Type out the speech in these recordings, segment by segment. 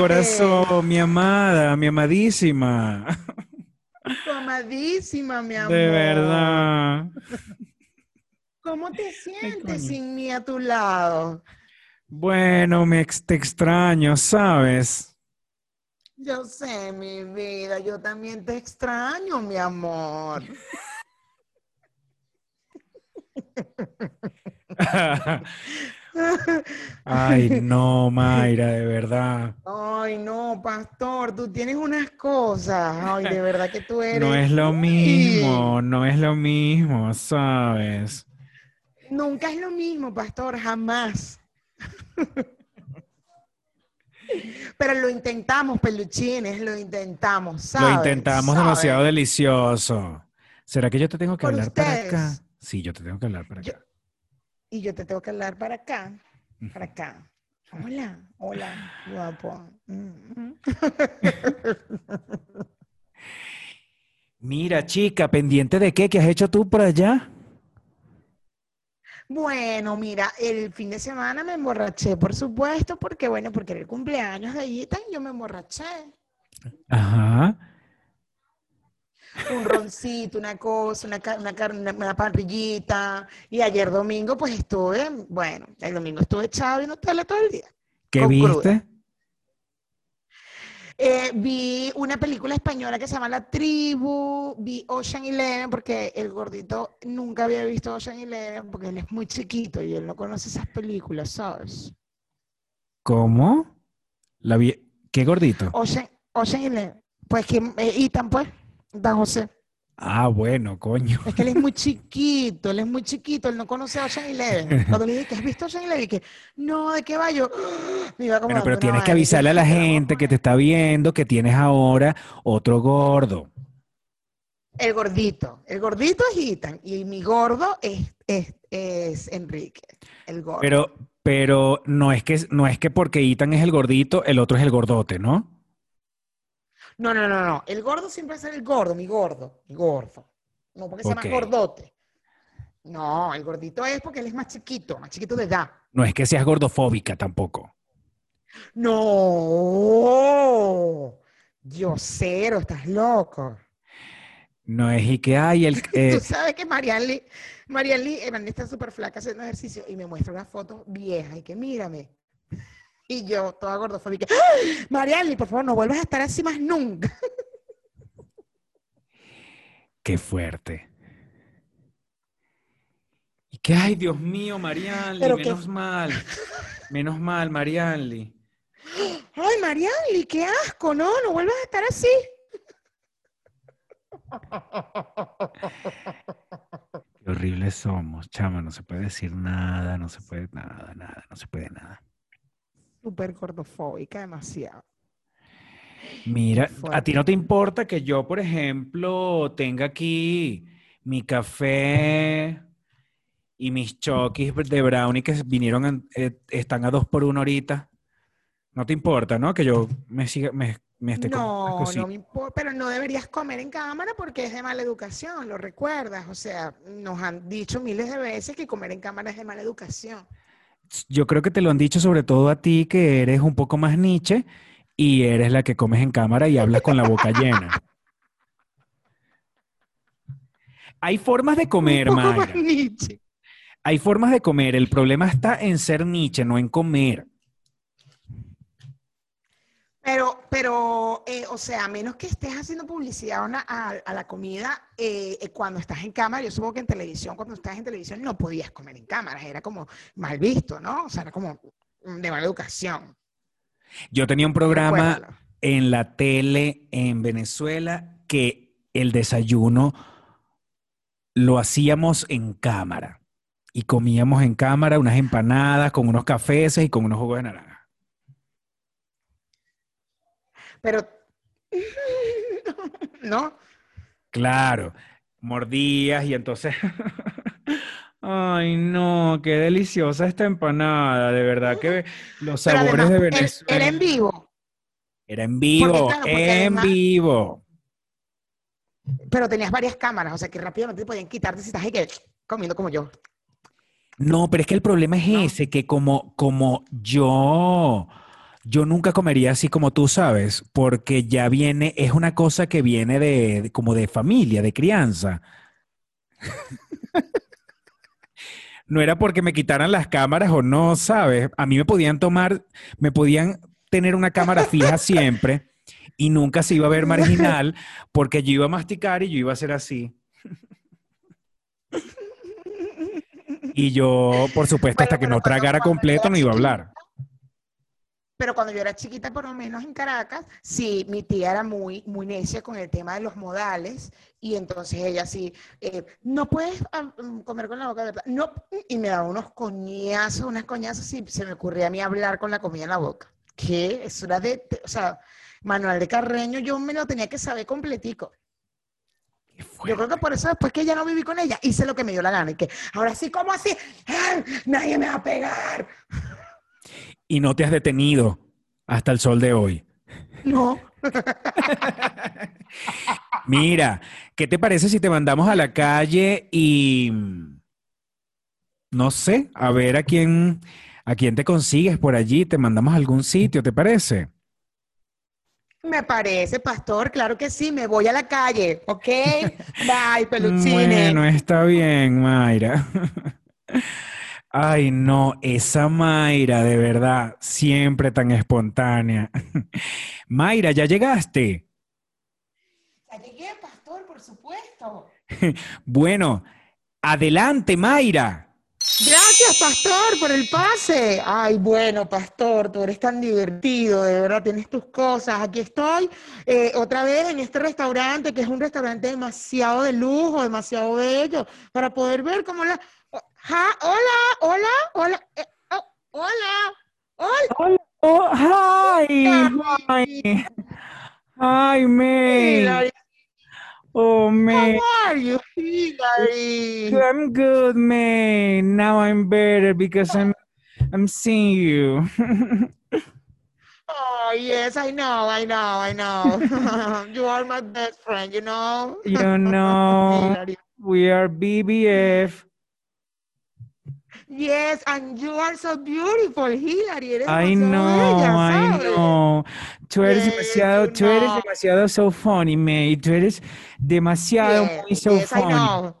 corazón, mi amada, mi amadísima. Tu amadísima, mi amor. De verdad. ¿Cómo te sientes sin mí a tu lado? Bueno, me ex- te extraño, ¿sabes? Yo sé, mi vida, yo también te extraño, mi amor. Ay, no, Mayra, de verdad. Ay, no, pastor, tú tienes unas cosas. Ay, de verdad que tú eres. No es lo mismo, no es lo mismo, ¿sabes? Nunca es lo mismo, pastor, jamás. Pero lo intentamos, peluchines, lo intentamos, Lo ¿sabes? intentamos ¿Sabes? demasiado delicioso. ¿Será que yo te tengo que Por hablar para acá? Sí, yo te tengo que hablar para Yo- acá. Y yo te tengo que hablar para acá, para acá. Hola, hola, guapo. Mm, Mira, chica, pendiente de qué, ¿qué has hecho tú por allá? Bueno, mira, el fin de semana me emborraché, por supuesto, porque bueno, porque era el cumpleaños de Ethan, yo me emborraché. Ajá. Un roncito, una cosa, una, una, carne, una, una parrillita. Y ayer domingo, pues estuve, bueno, el domingo estuve echado viendo tele todo el día. ¿Qué viste? cruda. Eh, vi una película española que se llama La Tribu, vi Ocean Eleven, porque el gordito nunca había visto Ocean Eleven, porque él es muy chiquito y él no conoce esas películas, ¿sabes? ¿Cómo? La vi- ¿Qué gordito? Ocean, Ocean Eleven. Pues que eh, Ethan, pues, Dan José. Ah, bueno, coño. Es que él es muy chiquito, él es muy chiquito, él no conoce a Ocean Eleven. Cuando le dije que has visto Ocean Eleven, que no, ¿de qué va yo? Me iba como Bueno, pero tienes que y avisarle a la "Pero vamos gente que te está viendo que tienes ahora otro gordo. El gordito. El gordito es Ethan y mi gordo es, es, es Enrique. El gordo. Pero, pero no es que, no es que porque Ethan es el gordito, el otro es el gordote, ¿no? No, no, no, no. El gordo siempre es el gordo, mi gordo. Mi gordo. No porque sea Ok. más gordote. No, el gordito es porque él es más chiquito, más chiquito de edad. No es que seas gordofóbica tampoco. No. Yo cero, estás loco. No es y que hay el... eh, Tú sabes que Marianli, Marianli, eh, está súper flaca haciendo ejercicio y me muestra una foto vieja y que mírame. Y yo, toda gordofóbica, ¡Ah! Marianli, por favor, no vuelvas a estar así más nunca. qué fuerte. Y que, ay, Dios mío, Marianli, menos mal. Menos mal, Marianli. Ay, Marianli, qué asco, no, no vuelvas a estar así. Qué horribles somos, chama, no se puede decir nada, no se puede nada, nada, no se puede nada. Súper gordofóbica, demasiado. Mira, ¿a ti no te importa que yo, por ejemplo, tenga aquí mi café y mis chokis de brownie que vinieron, en- eh, están a dos por uno ahorita? No te importa, ¿no? Que yo me siga, me, me esté No, no me importa, pero no deberías comer en cámara porque es de mala educación, lo recuerdas. O sea, nos han dicho miles de veces que comer en cámara es de mala educación. Yo creo que te lo han dicho sobre todo a ti, que eres un poco más niche y eres la que comes en cámara y hablas con la boca llena. Hay formas de comer, Mayra. Hay formas de comer. El problema está en ser niche, no en comer. Pero, pero, eh, o sea, a menos que estés haciendo publicidad a, una- a- a la comida eh, eh, cuando estás en cámara, yo supongo que en televisión, cuando estás en televisión no podías comer en cámara, era como mal visto, ¿no? O sea, era como de mala educación. Yo tenía un programa Recuérdalo. en la tele en Venezuela que el desayuno lo hacíamos en cámara y comíamos en cámara unas empanadas con unos cafés y con unos jugos de naranja. Pero, ¿no? Claro, mordías y entonces... Ay, no, qué deliciosa esta empanada, de verdad que los Pero sabores además, de Venezuela. Era en vivo, Era en vivo, Porque, claro, porque en además- vivo. pero tenías varias cámaras, o sea que rápidamente te podían quitarte si estás ahí que comiendo como yo. No, pero es que el problema es ¿no? ese, que como, como yo, yo nunca comería así como tú sabes, porque ya viene, es una cosa que viene de, de- como de familia, de crianza. No era porque me quitaran las cámaras o no, ¿sabes? A mí me podían tomar, me podían tener una cámara fija siempre y nunca se iba a ver marginal porque yo iba a masticar y yo iba a hacer así. Y yo, por supuesto, Bueno, hasta que no tragara completo no iba a hablar. Pero cuando yo era chiquita, por lo menos en Caracas, sí, mi tía era muy, muy necia con el tema de los modales y entonces ella sí, eh, no puedes ah, mm, comer con la boca abierta, no, y me daba unos coñazos, unas coñazos y se me ocurría a mí hablar con la comida en la boca. ¿Qué? Eso era de, o sea, Manuel de Carreño, yo me lo tenía que saber completico. Yo creo que por eso después que ya no viví con ella, hice lo que me dio la gana y que ahora sí, ¿cómo así? ¡Ah! Nadie me va a pegar. Y no te has detenido hasta el sol de hoy. No. Mira, ¿qué te parece si te mandamos a la calle y no sé, a ver a quién a quién te consigues por allí, te mandamos a algún sitio, ¿te parece? Me parece, pastor, claro que sí, me voy a la calle, ¿ok? Bye, peluchines. Bueno, está bien, Mayra. Ay, no, esa Mayra, de verdad, siempre tan espontánea. Mayra, ¿ya llegaste? Ya llegué, pastor, por supuesto. Bueno, adelante, Mayra. Gracias, pastor, por el pase. Ay, bueno, pastor, tú eres tan divertido, de verdad, tienes tus cosas. Aquí estoy eh, otra vez en este restaurante, que es un restaurante demasiado de lujo, demasiado bello, para poder ver cómo la... Ja, hola, hola, hola, eh, oh, hola, hola. Oh, hi, hi, hi, May. Hilary, Oh, how are you, Hilary? I'm good, May. Now I'm better because I'm I'm seeing you. Oh, yes, I know, I know, I know. You are my best friend, you know? You know, we are BBF. Yes, and you are so beautiful, Hilary. Eres I know, bella, I know. Tú eres Yes, demasiado, you tú eres demasiado so funny, May. Tú eres demasiado Yes, muy so yes, I funny. know.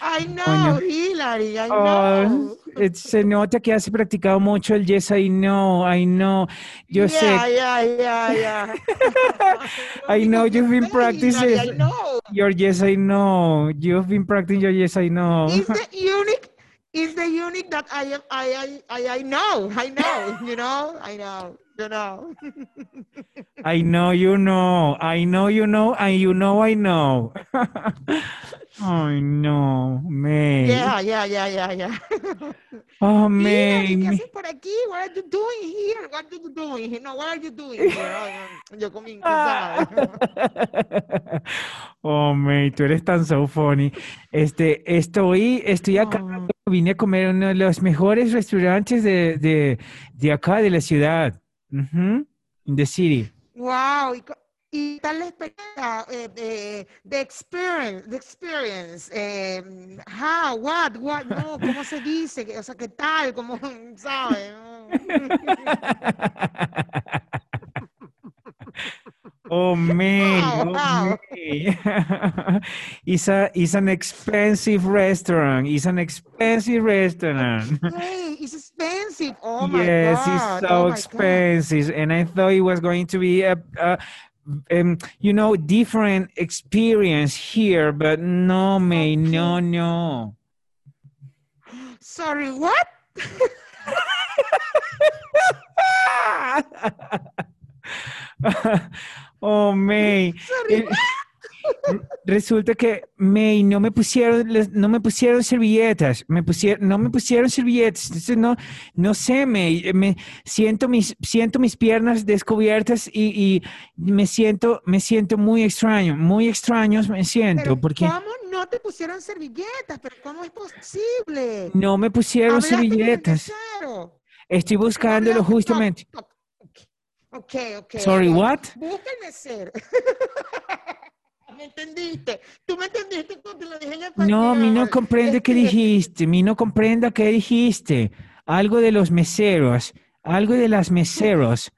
I know, Coño. Hilary, I Oh, know. eh, se nota que has practicado mucho el yes, I know, I know. Yo sé, yeah, yeah, yeah, yeah. I know you've been I practicing know. your yes, I know. You've been practicing your yes, I know. It's the unique, it's the unique that I, I, I, I know, I know, you know, I know, know. I know you know. I know you know, and you know I know. I know, May. Yeah, yeah, yeah, yeah, yeah. Oh, May. ¿qué haces por aquí? What are you doing here? What are you doing here? No, what are you doing? Ay, Yo inglés, ¿sabes? Oh, May, tú eres tan so funny. Este, estoy, estoy acá, Oh. vine a comer en uno de los mejores restaurantes de, de, de acá, de la ciudad. Ujú, In the city. Wow, y, tal experiencia, eh, eh, the experience, the experience, eh, how, what, what, no, ¿cómo se dice? Que- O sea, ¿qué tal? ¿Cómo, sabe? Oh, man, oh, wow. May. It's a, it's an expensive restaurant. It's an expensive restaurant. Hey, it's expensive. Oh my Yes, God. it's oh so God. expensive, and I thought it was going to be a, a um, you know, different experience here, but no, May, no, no. Sorry, what? oh, May. Eh, Resulta que May no me pusieron no me pusieron servilletas, me pusieron no me pusieron servilletas, entonces no no sé, May, eh, me siento mis siento mis piernas descubiertas y, y me siento me siento muy extraño, muy extraños me siento pero porque ¿cómo no te pusieron servilletas? ¿Pero cómo es posible? no me pusieron ¿Hablaste con el servilletas. Estoy ¿No buscándolo justamente. Ok, ok. Sorry, what? Busca el mesero. me entendiste. Tú me entendiste cuando lo dije en español. No, mi no comprende qué Este, dijiste, mi no comprenda qué dijiste. Algo de los meseros, algo de las meseros.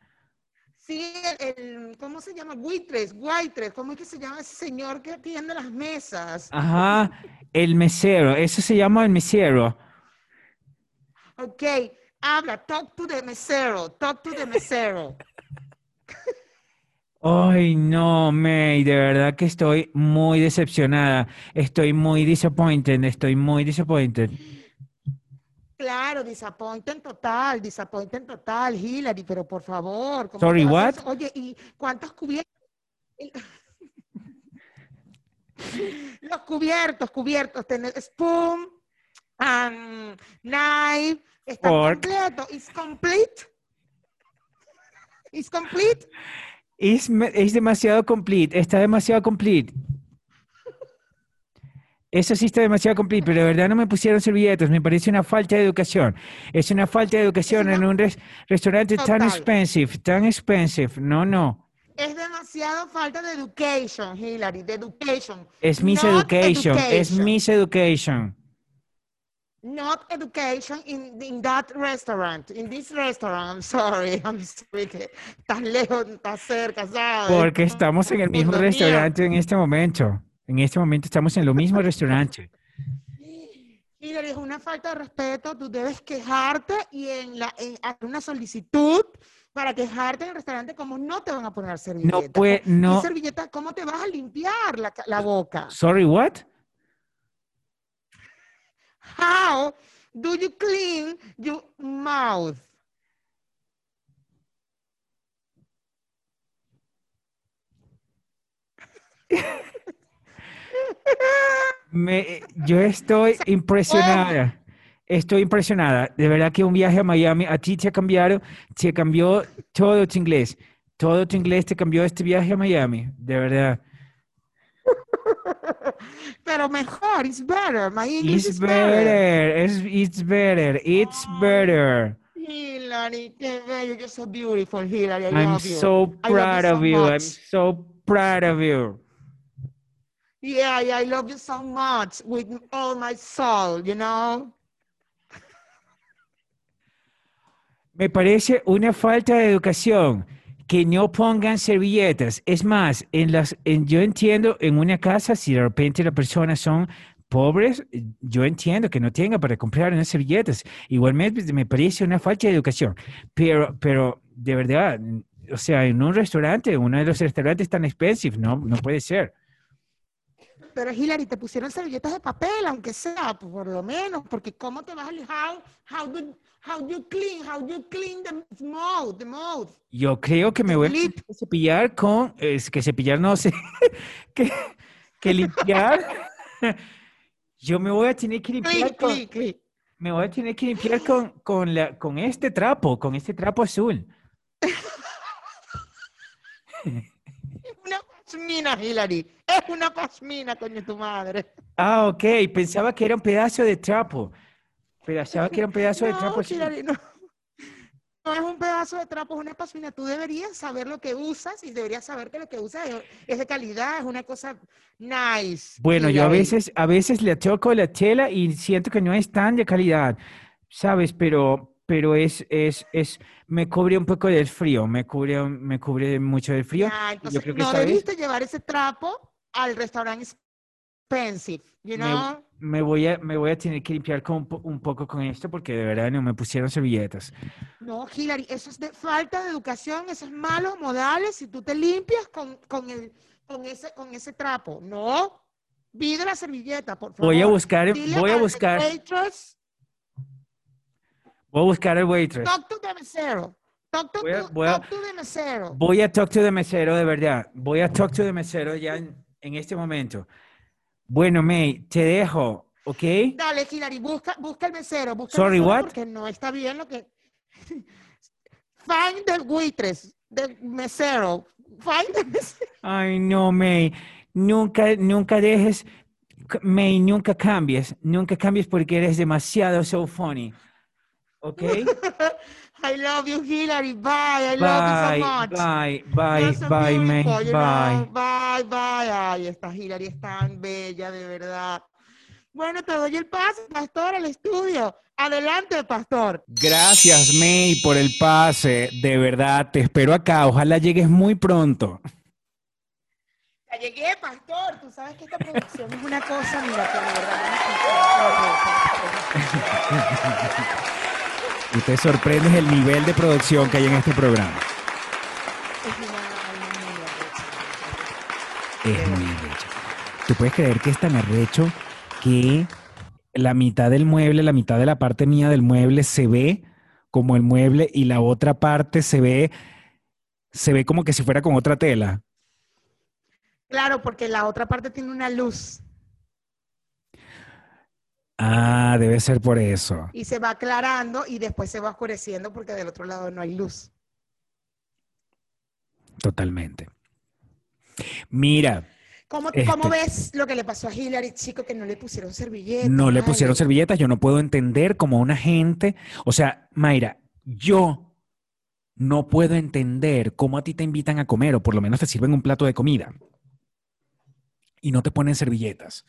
Sí, el, el- ¿cómo se llama? Buitres, Buitres, ¿cómo es que se llama ese señor que atiende las mesas? Ajá, el mesero, eso se llama el mesero. Ok, habla, talk to the mesero, talk to the mesero. Ay, no, May, de verdad que estoy muy decepcionada. Estoy muy disappointed, estoy muy disappointed. Claro, disappointen total, disappointen total, Hillary, pero por favor. ¿cómo Sorry, what? Oye, ¿y cuántos cubiertos? Los cubiertos, cubiertos, tenés spoon, knife, está completo, is complete. Is complete. Es, es demasiado complete, está demasiado complete. Eso sí está demasiado complete, pero de verdad no me pusieron servilletas, me parece una falta de educación. Es una falta de educación en un res- restaurante tan expensive, tan expensive. No, no. Es demasiado falta de education, Hillary, de education. Es Not Education, es education. Not education in, in that restaurant, in this restaurant. I'm sorry, I'm sorry que estás lejos, estás cerca, ¿sabes? Porque estamos en el mismo restaurante en este momento. En este momento estamos en lo mismo restaurante. Hillary, es una falta de respeto. Tú debes quejarte y en la, en, hacer una solicitud para quejarte en el restaurante como no te van a poner servilleta. puede- ¿Qué no. servilleta? ¿Cómo te vas a limpiar la, la boca? Sorry, what? How do you clean your mouth? Me, yo estoy impresionada. Estoy impresionada. De verdad que un viaje a Miami a ti te ha cambiado, te cambió todo tu inglés. Todo tu inglés te cambió este viaje a Miami. De verdad. Pero mejor, it's better. My English It's is better. better. It's, it's better. It's better. Hillary, qué bello. You're so beautiful, Hillary. I I'm love you. so I love proud you so of you. I'm so proud of you. Yeah, yeah, I love you so much with all my soul, you know? Me parece una falta de educación que no pongan servilletas. Es más, en las, en- yo entiendo en una casa, si de repente las personas son pobres, yo entiendo que no tengan para comprar unas servilletas. Igualmente me parece una falta de educación. Pero, pero de verdad, o sea, en un restaurante, uno de los restaurantes tan expensive, no, no puede ser. Pero Hillary, te pusieron servilletas de papel, aunque sea, por lo menos, porque ¿cómo te vas a how, how do, how you clean, how you clean the mouth, the mouth? Yo creo que me voy a Lip. que cepillar con, es que cepillar no sé, que, que limpiar. Yo me voy a tener que limpiar Clean, con, clean. me voy a tener que limpiar con, con, la, con este trapo, con este trapo azul. Pasmina, Hillary. Es una pasmina, coño, tu madre. Ah, ok, pensaba que era un pedazo de trapo. Pensaba que era un pedazo de trapo No. Hillary, no. No es un pedazo de trapo, es una pasmina. Tú deberías saber lo que usas y deberías saber que lo que usas es, de calidad, es una cosa nice. Bueno, yo a Hillary. veces, a veces le toco la tela y siento que no es tan de calidad, ¿sabes? Pero, pero es, es, es, me cubre un poco del frío, me cubre, me cubre mucho del frío. Y entonces, creo que no esta vez- debiste llevar ese trapo al restaurante expensive, you Me- know? Me voy a, me voy a tener que limpiar con un, po- un poco con esto porque de verdad no me pusieron servilletas. No, Hillary, eso es de falta de educación, eso es malos modales si tú te limpias con, con, el, con, ese, con ese trapo. No, pide la servilleta, por favor. Voy a buscar, Dile voy a al buscar, waitress, voy a buscar al waitress. talk to the mesero. Talk to, Voy a- voy a- talk to the mesero. Voy a talk to the mesero de verdad. Voy a talk to the mesero ya en, en este momento. Bueno, May, te dejo, ¿ok? Dale, Hillary, busca, busca el mesero. Busca Sorry, el mesero what? Porque no está bien lo que... Find the waitress, the mesero. Find the mesero. Ay, no, May. Nunca, nunca dejes, May, nunca cambies. Nunca cambies porque eres demasiado so funny. ¿Ok? I love you, Hillary. Bye. I love you so much. Bye, bye, so bye, you Bye. know. Bye, bye. Ay, esta Hillary es tan bella, de verdad. Bueno, te doy el pase, pastor, al estudio. Adelante, pastor. Gracias, May, por el pase. De verdad, te espero acá. Ojalá llegues muy pronto. Ya llegué, pastor. Tú sabes que esta producción es una cosa, mira, que de verdad. Y te sorprendes el nivel de producción que hay en este programa. Es muy arrecho. ¿Tú puedes creer que es tan arrecho que la mitad del mueble, la mitad de la parte mía del mueble se ve como el mueble y la otra parte se ve, se ve como que si fuera con otra tela? Claro, porque la otra parte tiene una luz Ah, debe ser por eso. y se va aclarando y después se va oscureciendo porque del otro lado no hay luz. Totalmente. Mira, ¿Cómo, Este- cómo ves lo que le pasó a Hillary, chico, que no le pusieron servilletas? no le pusieron servilletas, yo no puedo entender cómo una gente, o sea, Mayra, yo no puedo entender cómo a ti te invitan a comer o por lo menos te sirven un plato de comida y no te ponen servilletas.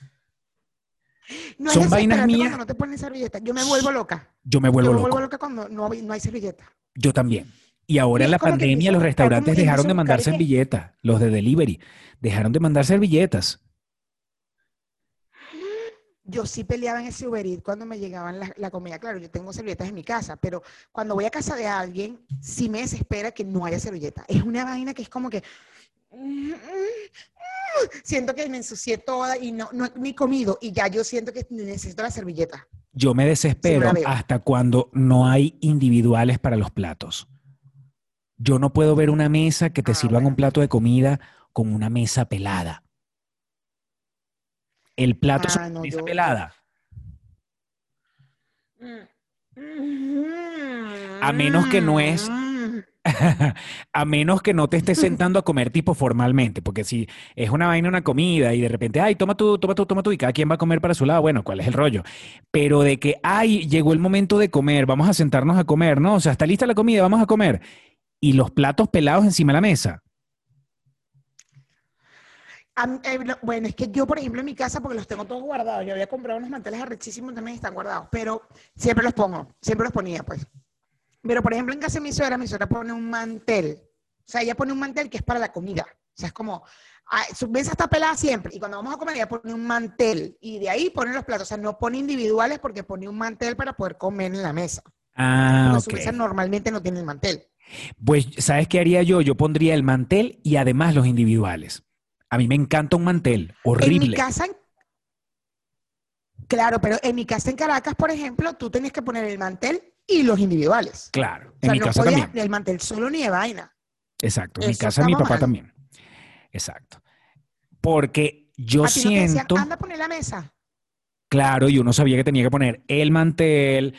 No Son vainas mías. cuando no te ponen servilletas. Yo me vuelvo loca. Yo me vuelvo Yo me loco. vuelvo loca cuando no, hay- no hay servilleta. Yo también. Y ahora en la pandemia los restaurantes dejaron de mandar servilletas, los de delivery, dejaron de mandar servilletas. Yo sí peleaba en ese Uber Eats cuando me llegaban la, la comida. Claro, yo tengo servilletas en mi casa, pero cuando voy a casa de alguien, sí me desespera que no haya servilleta. Es una vaina que es como que... Siento que me ensucié toda y no, no he ni comido y ya yo siento que necesito la servilleta. Yo me desespero hasta cuando no hay individuales para los platos. Yo no puedo ver una mesa que te Ah, sirvan bueno. un plato de comida con una mesa pelada. El plato es Ah, no, mesa yo- pelada. A menos que no es- a menos que no te estés sentando a comer tipo formalmente, porque si es una vaina, una comida y de repente, ay, toma tú, toma tú, toma tú y cada quien va a comer para su lado, bueno, ¿cuál es el rollo? Pero de que, ay, llegó el momento de comer, vamos a sentarnos a comer, ¿no? O sea, está lista la comida, vamos a comer. Y los platos pelados encima de la mesa. Eh, no, bueno, es que yo, por ejemplo, en mi casa, porque los tengo todos guardados, yo había comprado unos manteles arrechísimos también están guardados, pero siempre los pongo, siempre los ponía, pues. Pero, por ejemplo, en casa de mi suegra, mi suegra pone un mantel. O sea, ella pone un mantel que es para la comida. O sea, es como, ah, su mesa está pelada siempre. Y cuando vamos a comer, ella pone un mantel. Y de ahí pone los platos. O sea, no pone individuales porque pone un mantel para poder comer en la mesa. Ah, Porque ok. su mesa normalmente no tiene el mantel. Pues, ¿sabes qué haría yo? Yo pondría el mantel y además los individuales. A mí me encanta un mantel, En mi horrible. casa, claro, pero en mi casa en Caracas, por ejemplo, tú tenías que poner el mantel y los individuales. Claro, O en mi no casa podías también. el mantel solo ni de vaina. Exacto, en mi casa mi papá mal. también. Exacto. Porque yo a ti no te decían, siento, anda a poner la mesa. claro, y uno sabía que tenía que poner el mantel,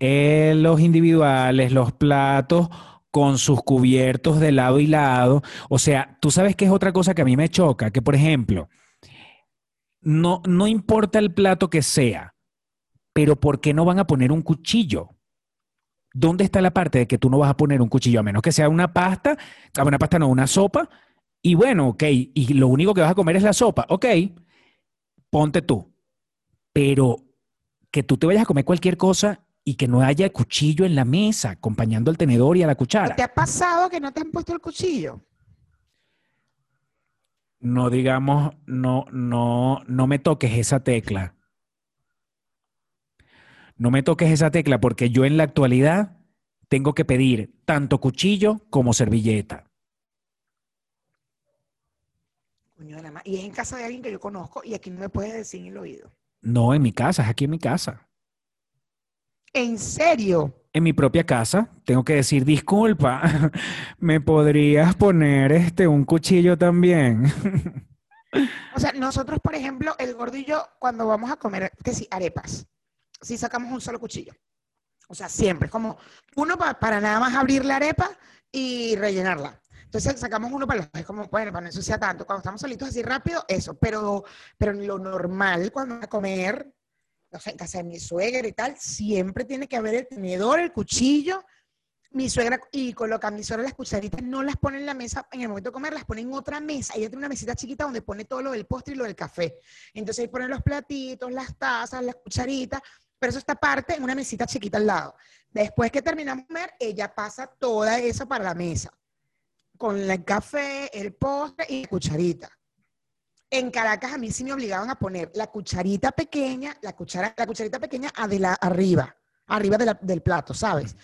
eh, los individuales, los platos con sus cubiertos de lado y lado. O sea, tú sabes que es otra cosa que a mí me choca, que por ejemplo, no, no importa el plato que sea, pero ¿por qué no van a poner un cuchillo? ¿Dónde está la parte de que tú no vas a poner un cuchillo? A menos que sea una pasta, ah, una pasta no, una sopa, y bueno, ok, y lo único que vas a comer es la sopa, ok, ponte tú. Pero que tú te vayas a comer cualquier cosa y que no haya cuchillo en la mesa, acompañando al tenedor y a la cuchara. ¿Te ha pasado que no te han puesto el cuchillo? No digamos, no, no, no me toques esa tecla. No me toques esa tecla porque yo en la actualidad tengo que pedir tanto cuchillo como servilleta. Coño de la ma- Y es en casa de alguien que yo conozco y aquí no me puedes decir en el oído. No, en mi casa, es aquí en mi casa. ¿En serio? En mi propia casa tengo que decir, disculpa, ¿me podrías poner este un cuchillo también? O sea, nosotros, por ejemplo, el yo, cuando vamos a comer, que sí, arepas, sí sacamos un solo cuchillo. O sea, siempre, como uno pa- para nada más abrir la arepa y rellenarla. Entonces sacamos uno para los, es como, bueno, para no ensuciar tanto. Cuando estamos solitos así rápido, eso. Pero, pero lo normal cuando van a comer, en casa de mi suegra y tal, siempre tiene que haber el tenedor, el cuchillo, mi suegra y coloca mi suegra las cucharitas, no las pone en la mesa en el momento de comer, las pone en otra mesa. Ella tiene una mesita chiquita donde pone todo lo del postre y lo del café. Entonces ahí pone los platitos, las tazas, las cucharitas, pero eso está aparte en una mesita chiquita al lado. Después que terminamos de comer, ella pasa toda eso para la mesa, con el café, el postre y la cucharita. En Caracas a mí sí me obligaban a poner la cucharita pequeña, la, cuchara, la cucharita pequeña arriba, arriba del plato, ¿sabes?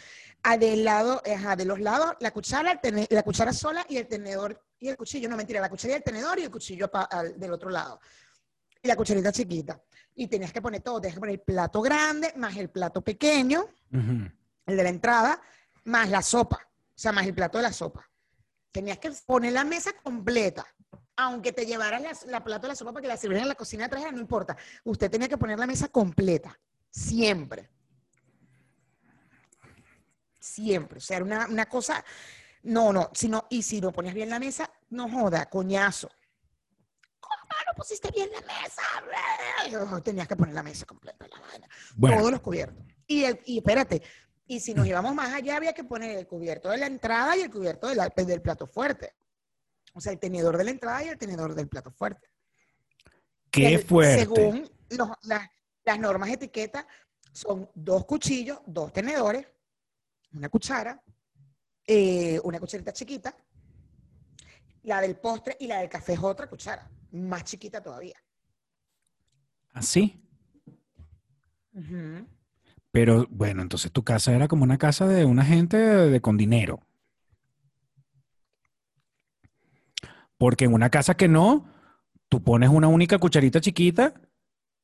A del lado, de los lados, la cuchara, la cuchara sola y el tenedor y el cuchillo. No, mentira, la cuchara y el tenedor y el cuchillo del otro lado. Y la cucharita chiquita. Y tenías que poner todo, tenías que poner el plato grande, más el plato pequeño, el de la entrada, más la sopa, o sea, más el plato de la sopa. Tenías que poner la mesa completa aunque te llevaras la, la plato de la sopa para que la sirvieran en la cocina de no importa. Usted tenía que poner la mesa completa, siempre. Siempre. O sea, era una, cosa, no, no, sino, y si no ponías bien la mesa, no joda, coñazo. ¿Cómo no pusiste bien la mesa? Tenías que poner la mesa completa, la vaina. Todos los cubiertos. Y, y espérate, y si nos íbamos más allá, había que poner el cubierto de la entrada y el cubierto del plato fuerte. O sea, el tenedor de la entrada y el tenedor del plato fuerte. Qué fuerte. Según las normas de etiqueta, son dos cuchillos, dos tenedores, una cuchara, eh, una cucharita chiquita, la del postre y la del café es otra cuchara, más chiquita todavía. ¿Así? Pero bueno, entonces tu casa era como una casa de una gente de, con dinero. Porque en una casa que no, tú pones una única cucharita chiquita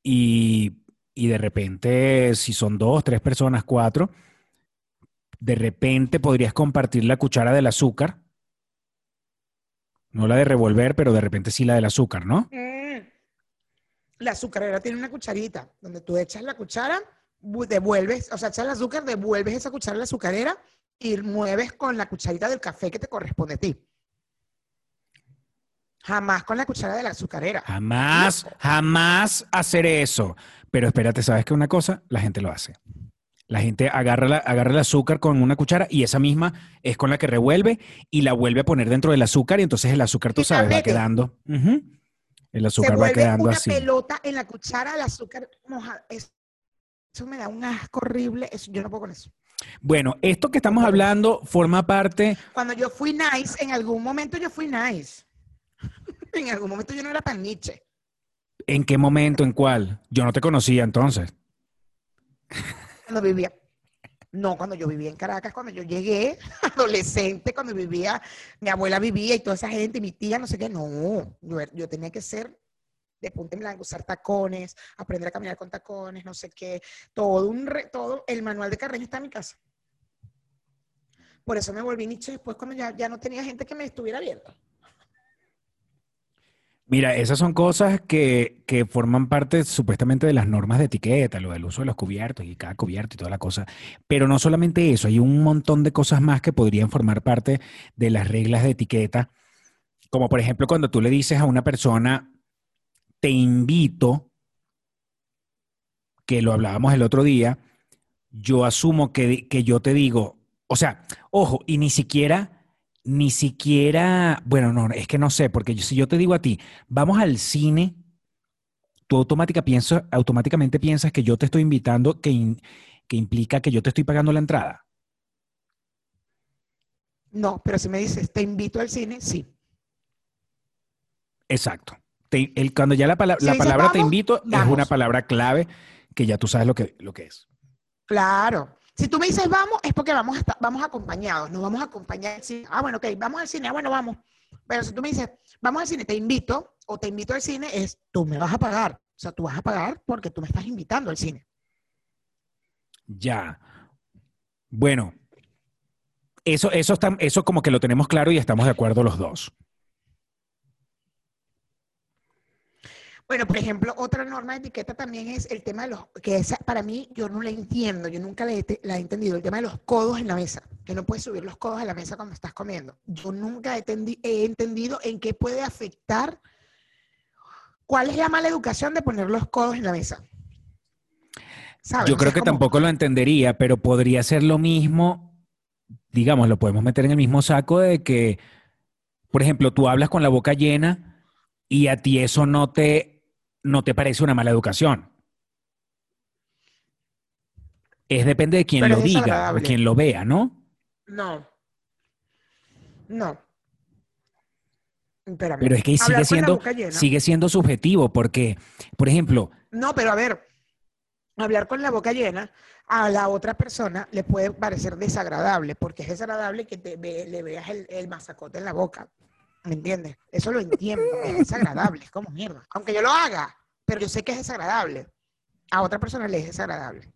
y, de repente, si son dos, tres personas, cuatro, de repente podrías compartir la cuchara del azúcar. No la de revolver, pero de repente sí la del azúcar, ¿no? Mm. La azucarera tiene una cucharita donde tú echas la cuchara, devuelves, o sea, echas el azúcar, devuelves esa cuchara a la azucarera y mueves con la cucharita del café que te corresponde a ti. Jamás con la cuchara de la azucarera. Jamás, jamás hacer eso. Pero espérate, ¿sabes qué una cosa? La gente lo hace. La gente agarra, agarra el azúcar con una cuchara y esa misma es con la que revuelve y la vuelve a poner dentro del azúcar y entonces el azúcar, tú sabes, va quedando. El azúcar va quedando una así. pelota en la cuchara el azúcar mojado. Eso, me da un asco horrible. Eso, yo no puedo con eso. Bueno, esto que estamos hablando forma parte. Cuando yo fui nice, en algún momento yo fui nice. en algún momento yo no era tan Nietzsche. ¿En qué momento? ¿En cuál? Yo no te conocía entonces. Cuando vivía. No, cuando yo vivía en Caracas, cuando yo llegué, adolescente, cuando vivía, mi abuela vivía y toda esa gente, mi tía, no sé qué, no, yo, tenía que ser de punta en blanco, usar tacones, aprender a caminar con tacones, no sé qué, todo un todo, el manual de Carreño está en mi casa. Por eso me volví Nietzsche después cuando ya, ya no tenía gente que me estuviera viendo. Mira, esas son cosas que, forman parte supuestamente de las normas de etiqueta, lo del uso de los cubiertos y cada cubierto y toda la cosa. Pero no solamente eso, hay un montón de cosas más que podrían formar parte de las reglas de etiqueta. Como por ejemplo cuando tú le dices a una persona, te invito, que lo hablábamos el otro día, yo asumo que, que yo te digo, o sea, ojo, y ni siquiera ni siquiera, bueno, no, es que no sé, porque si yo te digo a ti, vamos al cine, tú automática automáticamente piensas que yo te estoy invitando, que, que implica que yo te estoy pagando la entrada. No, pero si me dices, te invito al cine, sí. Exacto. el, cuando ya la, la palabra te invito es una palabra clave que ya tú sabes lo que, lo que es. Claro. Si tú me dices vamos, es porque vamos, vamos acompañados, nos vamos a acompañar al cine. Ah, bueno, ok, vamos al cine, ah, bueno, vamos. Pero si tú me dices, vamos al cine, te invito, o te invito al cine, es tú me vas a pagar. O sea, tú vas a pagar porque tú me estás invitando al cine. Ya. Bueno, eso, eso, eso como que lo tenemos claro y estamos de acuerdo los dos. Bueno, por ejemplo, otra norma de etiqueta también es el tema de los, que esa, para mí yo no la entiendo, yo nunca la he, entendido, el tema de los codos en la mesa, que no puedes subir los codos a la mesa cuando estás comiendo. Yo nunca he, he entendido en qué puede afectar, cuál es la mala educación de poner los codos en la mesa. Yo creo que tampoco lo entendería, pero podría ser lo mismo digamos, lo podemos meter en el mismo saco de que, por ejemplo, tú hablas con la boca llena y a ti eso no te, no te parece una mala educación. Es depende de Pero lo diga o quien lo vea, ¿no? No. No. Espérame. Pero es que Hablar sigue siendo, sigue siendo subjetivo porque, por ejemplo, No, pero a ver, hablar con la boca llena a la otra persona le puede parecer desagradable, porque es desagradable que te le veas el, el masacote en la boca. ¿Me entiendes? Eso lo entiendo. Es desagradable, es como mierda. Aunque yo lo haga, pero yo sé que es desagradable. A otra persona le es desagradable.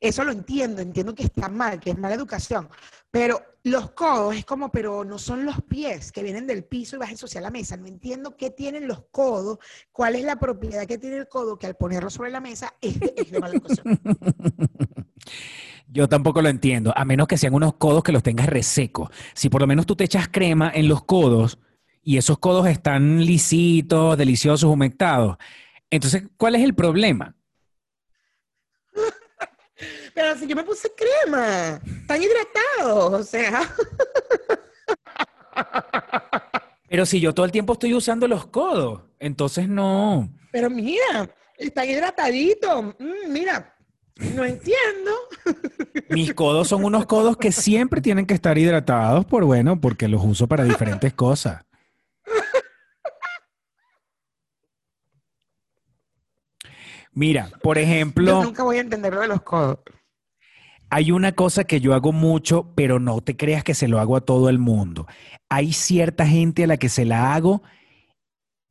Eso lo entiendo, entiendo que está mal, que es mala educación. Pero los codos es como, pero no son los pies que vienen del piso y vas a ensuciar la mesa. No entiendo qué tienen los codos, cuál es la propiedad que tiene el codo que al ponerlo sobre la mesa es de, es de mala educación. yo tampoco lo entiendo, a menos que sean unos codos que los tengas resecos. Si por lo menos tú te echas crema en los codos y esos codos están lisitos, deliciosos, humectados, entonces, ¿cuál es el problema? Pero si yo me puse crema, están hidratados, o sea. Pero si yo todo el tiempo estoy usando los codos, entonces no. Pero mira, están hidrataditos. Mm, mira, no entiendo. Mis codos son unos codos que siempre tienen que estar hidratados por bueno, porque los uso para diferentes cosas. Mira, por Yo ejemplo, nunca voy a entender lo de los codos. hay una cosa que yo hago mucho, pero no te creas que se lo hago a todo el mundo. Hay cierta gente a la que se la hago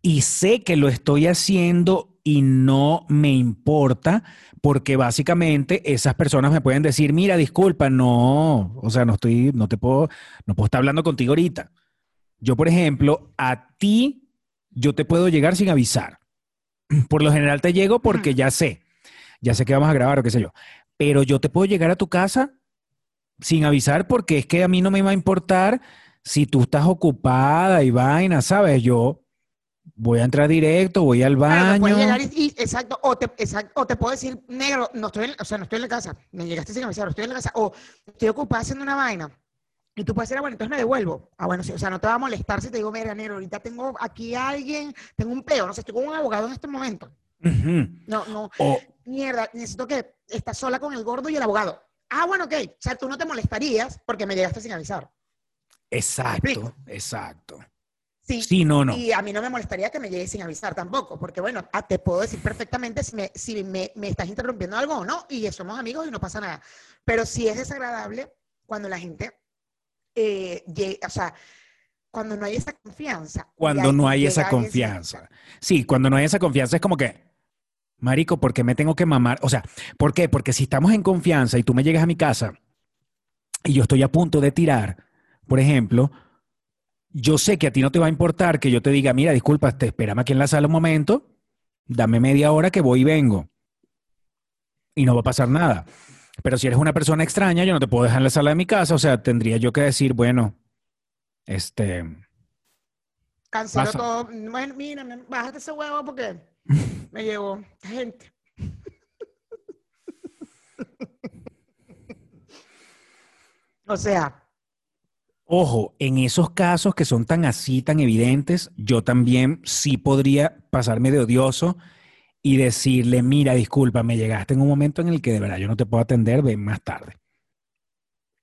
y sé que lo estoy haciendo y no me importa porque básicamente esas personas me pueden decir, mira, disculpa, no, o sea, no estoy, no te puedo, no puedo estar hablando contigo ahorita. Yo, por ejemplo, a ti, yo te puedo llegar sin avisar. Por lo general te llego porque ya sé, ya sé que vamos a grabar o qué sé yo. Pero yo te puedo llegar a tu casa sin avisar porque es que a mí no me va a importar si tú estás ocupada y vaina, ¿sabes? Yo voy a entrar directo, voy al baño. puedes llegar y, y- exacto, o te, exacto, o te puedo decir, negro, no estoy en, o sea, no estoy en la casa, me llegaste sin avisar, estoy en la casa, o estoy ocupada haciendo una vaina. Y tú puedes decir, ah, bueno, entonces me devuelvo. Ah, bueno, sí, o sea, no te va a molestar si te digo, mira, negro, ahorita tengo aquí a alguien, tengo un peo, no sé, estoy con un abogado en este momento. No, no, O, mierda, necesito que estás sola con el gordo y el abogado. Ah, bueno, ok. O sea, tú no te molestarías porque me llegaste sin avisar. exacto, exacto. Sí. Sí, no, no. Y a mí no me molestaría que me llegue sin avisar tampoco, porque bueno, ah, te puedo decir perfectamente si, me, si me, me estás interrumpiendo algo o no, y somos amigos y no pasa nada. Pero sí es desagradable cuando la gente, eh, lle- o sea, cuando no hay esa confianza. Cuando no hay esa confianza. Sí, cuando no hay esa confianza es como que, Marico, ¿por qué me tengo que mamar? O sea, ¿por qué? Porque si estamos en confianza y tú me llegas a mi casa y yo estoy a punto de tirar, por ejemplo, yo sé que a ti no te va a importar que yo te diga, mira, disculpa, te espérame aquí en la sala un momento, dame media hora que voy y vengo. Y no va a pasar nada. Pero si eres una persona extraña, yo no te puedo dejar en la sala de mi casa, o sea, tendría yo que decir, bueno, este, Cancelo Pasa. todo. Bueno, mira, bájate ese huevo porque me llevó gente. o sea, Ojo, en esos casos que son tan así, tan evidentes, yo también sí podría pasarme de odioso y decirle, mira, disculpa, me llegaste en un momento en el que de verdad yo no te puedo atender, ven más tarde.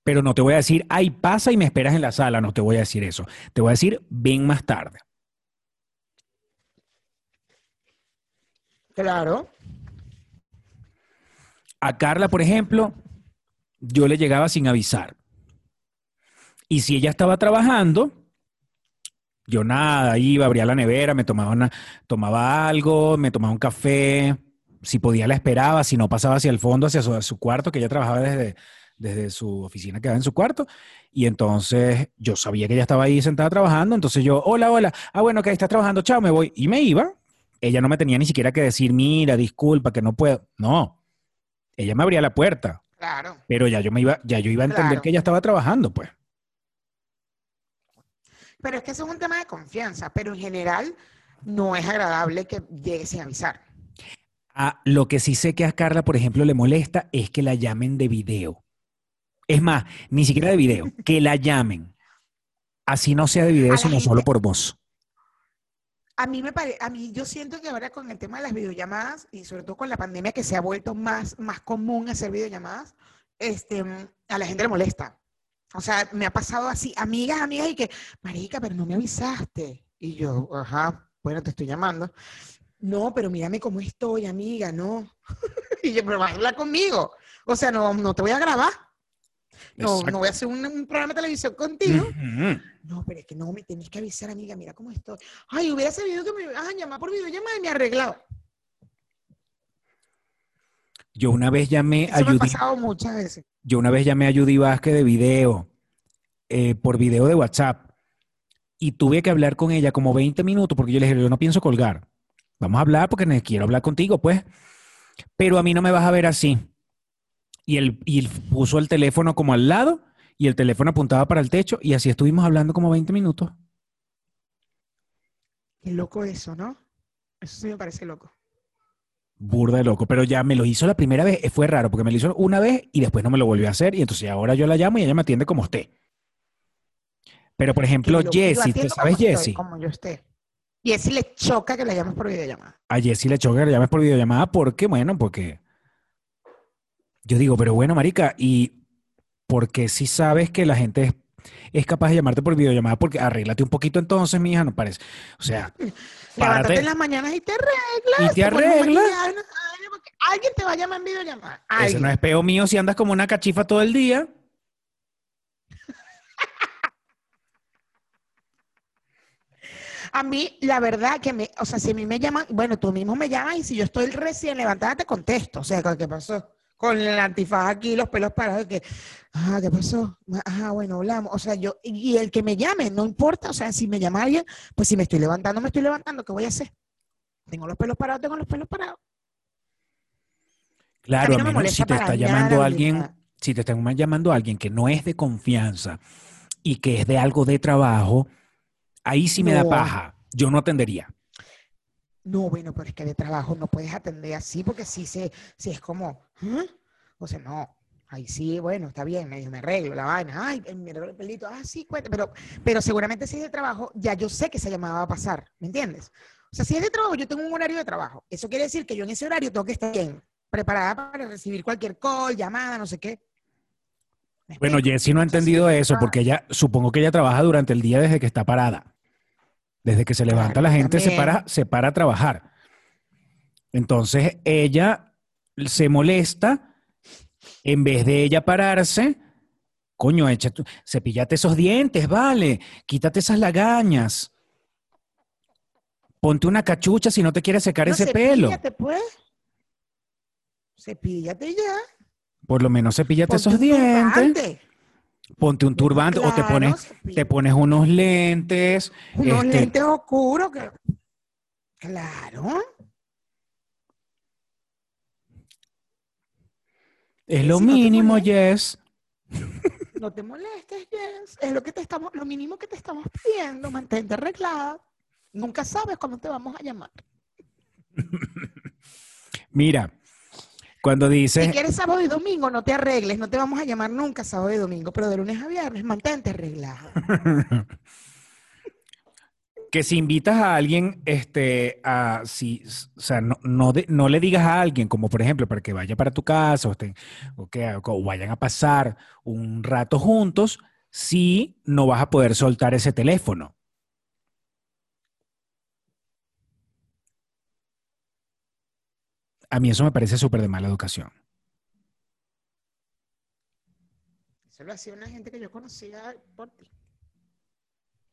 Pero no te voy a decir, ay, pasa y me esperas en la sala, no te voy a decir eso. Te voy a decir, ven más tarde. claro. A Carla, por ejemplo, yo le llegaba sin avisar. Y si ella estaba trabajando, yo nada, iba, abría la nevera, me tomaba, una- tomaba algo, me tomaba un café, si podía la esperaba, si no pasaba hacia el fondo, hacia su, cuarto, que ella trabajaba desde, desde su oficina, quedaba en su cuarto, y entonces yo sabía que ella estaba ahí sentada trabajando, entonces yo, hola, hola, ah, bueno, que estás trabajando, chao, me voy, y me iba. Ella no me tenía ni siquiera que decir, mira, disculpa, que no puedo. No, ella me abría la puerta, Claro. pero ya yo me iba, ya yo iba a entender Claro. que ella estaba trabajando, pues. Pero es que eso es un tema de confianza, pero en general no es agradable que llegue sin avisar. A lo que sí sé que a Carla, por ejemplo, le molesta es que la llamen de video. Es más, ni siquiera de video, que la llamen. Así no sea de video, sino gente- solo por voz. A mí me pare- a mí yo siento que ahora con el tema de las videollamadas y sobre todo con la pandemia que se ha vuelto más, más común hacer videollamadas, este, a la gente le molesta. O sea, me ha pasado así, amigas, amigas, y que, marica, pero no me avisaste. Y yo, ajá, bueno, te estoy llamando. No, pero mírame cómo estoy, amiga, no. y yo, pero vas a hablar conmigo. O sea, no, no te voy a grabar. No, no voy a hacer un, un programa de televisión contigo. No, pero es que no me tenés que avisar, amiga, mira cómo estoy. Ay, hubiera sabido que me ibas a llamar por videollamada y me arreglaba. Yo una vez llamé a Eso me ha Judy, pasado muchas veces. yo una vez llamé a Judy Vázquez de video, eh, por video de WhatsApp, y tuve que hablar con ella como 20 minutos porque yo le dije, yo no pienso colgar. Vamos a hablar porque quiero hablar contigo, pues. Pero a mí no me vas a ver así. Y él, y él puso el teléfono como al lado y el teléfono apuntaba para el techo y así estuvimos hablando como 20 minutos. Qué loco eso, ¿no? Eso sí me parece loco. Burda de loco, pero ya me lo hizo la primera vez, eh, fue raro porque me lo hizo una vez y después no me lo volvió a hacer y entonces ahora yo la llamo y ella me atiende como usted. Pero por ejemplo, Jessie, ¿te atiendo sabes Jessie? Como yo esté. Jessie le choca que la llames por videollamada. A Jessie le choca que la llames por videollamada porque, bueno, porque yo digo, pero bueno, marica, y porque si sabes que la gente es, es capaz de llamarte por videollamada porque arréglate un poquito entonces, mi hija, no parece. O sea, Levántate en las mañanas y te arreglas. y te arreglas. Alguien te va a llamar en videollamada. Ese Alguien. no es peo mío si andas como una cachifa todo el día. A mí, la verdad que me, o sea, si a mí me llaman, bueno, tú mismo me llamas y si yo estoy recién levantada te contesto. O sea, ¿qué pasó? Con el antifaz aquí, los pelos parados, que, ah, ¿qué pasó? Ajá, bueno, hablamos. O sea, yo, y el que me llame, no importa. O sea, si me llama alguien, pues si me estoy levantando, me estoy levantando, ¿qué voy a hacer? Tengo los pelos parados, tengo los pelos parados. Claro, a mí a no me menos si te está llamando la alguien, si te está llamando alguien que no es de confianza y que es de algo de trabajo, ahí sí me da paja. Yo no atendería. No, bueno, pero es que de trabajo no puedes atender así porque sí, se, sí es como, ¿ah? o sea, no, ahí sí, bueno, está bien, medio me arreglo la vaina, ay, me arreglo el pelito, ah, sí, cuenta, pero, pero seguramente si es de trabajo, ya yo sé que esa llamada va a pasar, ¿me entiendes? O sea, si es de trabajo, yo tengo un horario de trabajo, eso quiere decir que yo en ese horario tengo que estar bien, preparada para recibir cualquier call, llamada, no sé qué. ¿Me Bueno? Jessie no ha entendido eso porque ella, supongo que ella trabaja durante el día desde que está parada. Desde que se levanta Claro, la gente se para, se para a trabajar. Entonces ella se molesta, en vez de ella pararse, coño, echa tu- cepillate esos dientes, vale, quítate esas lagañas. Ponte una cachucha si no te quieres secar No, ese pelo. pues. Cepíllate ya. Por lo menos cepíllate Ponte esos dientes. turbante. Ponte un turbante o te pones, te pones unos lentes. Unos este, lentes oscuros que... Claro. Es lo mínimo. Jess. No te molestes, Jess. Es lo que te estamos, lo mínimo que te estamos pidiendo. Mantente arreglada. Nunca sabes cuándo te vamos a llamar. Mira, cuando Si dices, quieres sábado y domingo, no te arregles. No te vamos a llamar nunca sábado y domingo. Pero de lunes a viernes, mantente arreglada. que si invitas a alguien, este, a, si, o sea, no, no, de- no le digas a alguien, como por ejemplo, para que vaya para tu casa o, estén- o que o vayan a pasar un rato juntos, si no vas a poder soltar ese teléfono. A mí eso me parece súper de mala educación. Eso lo hacía una gente que yo conocía por ti.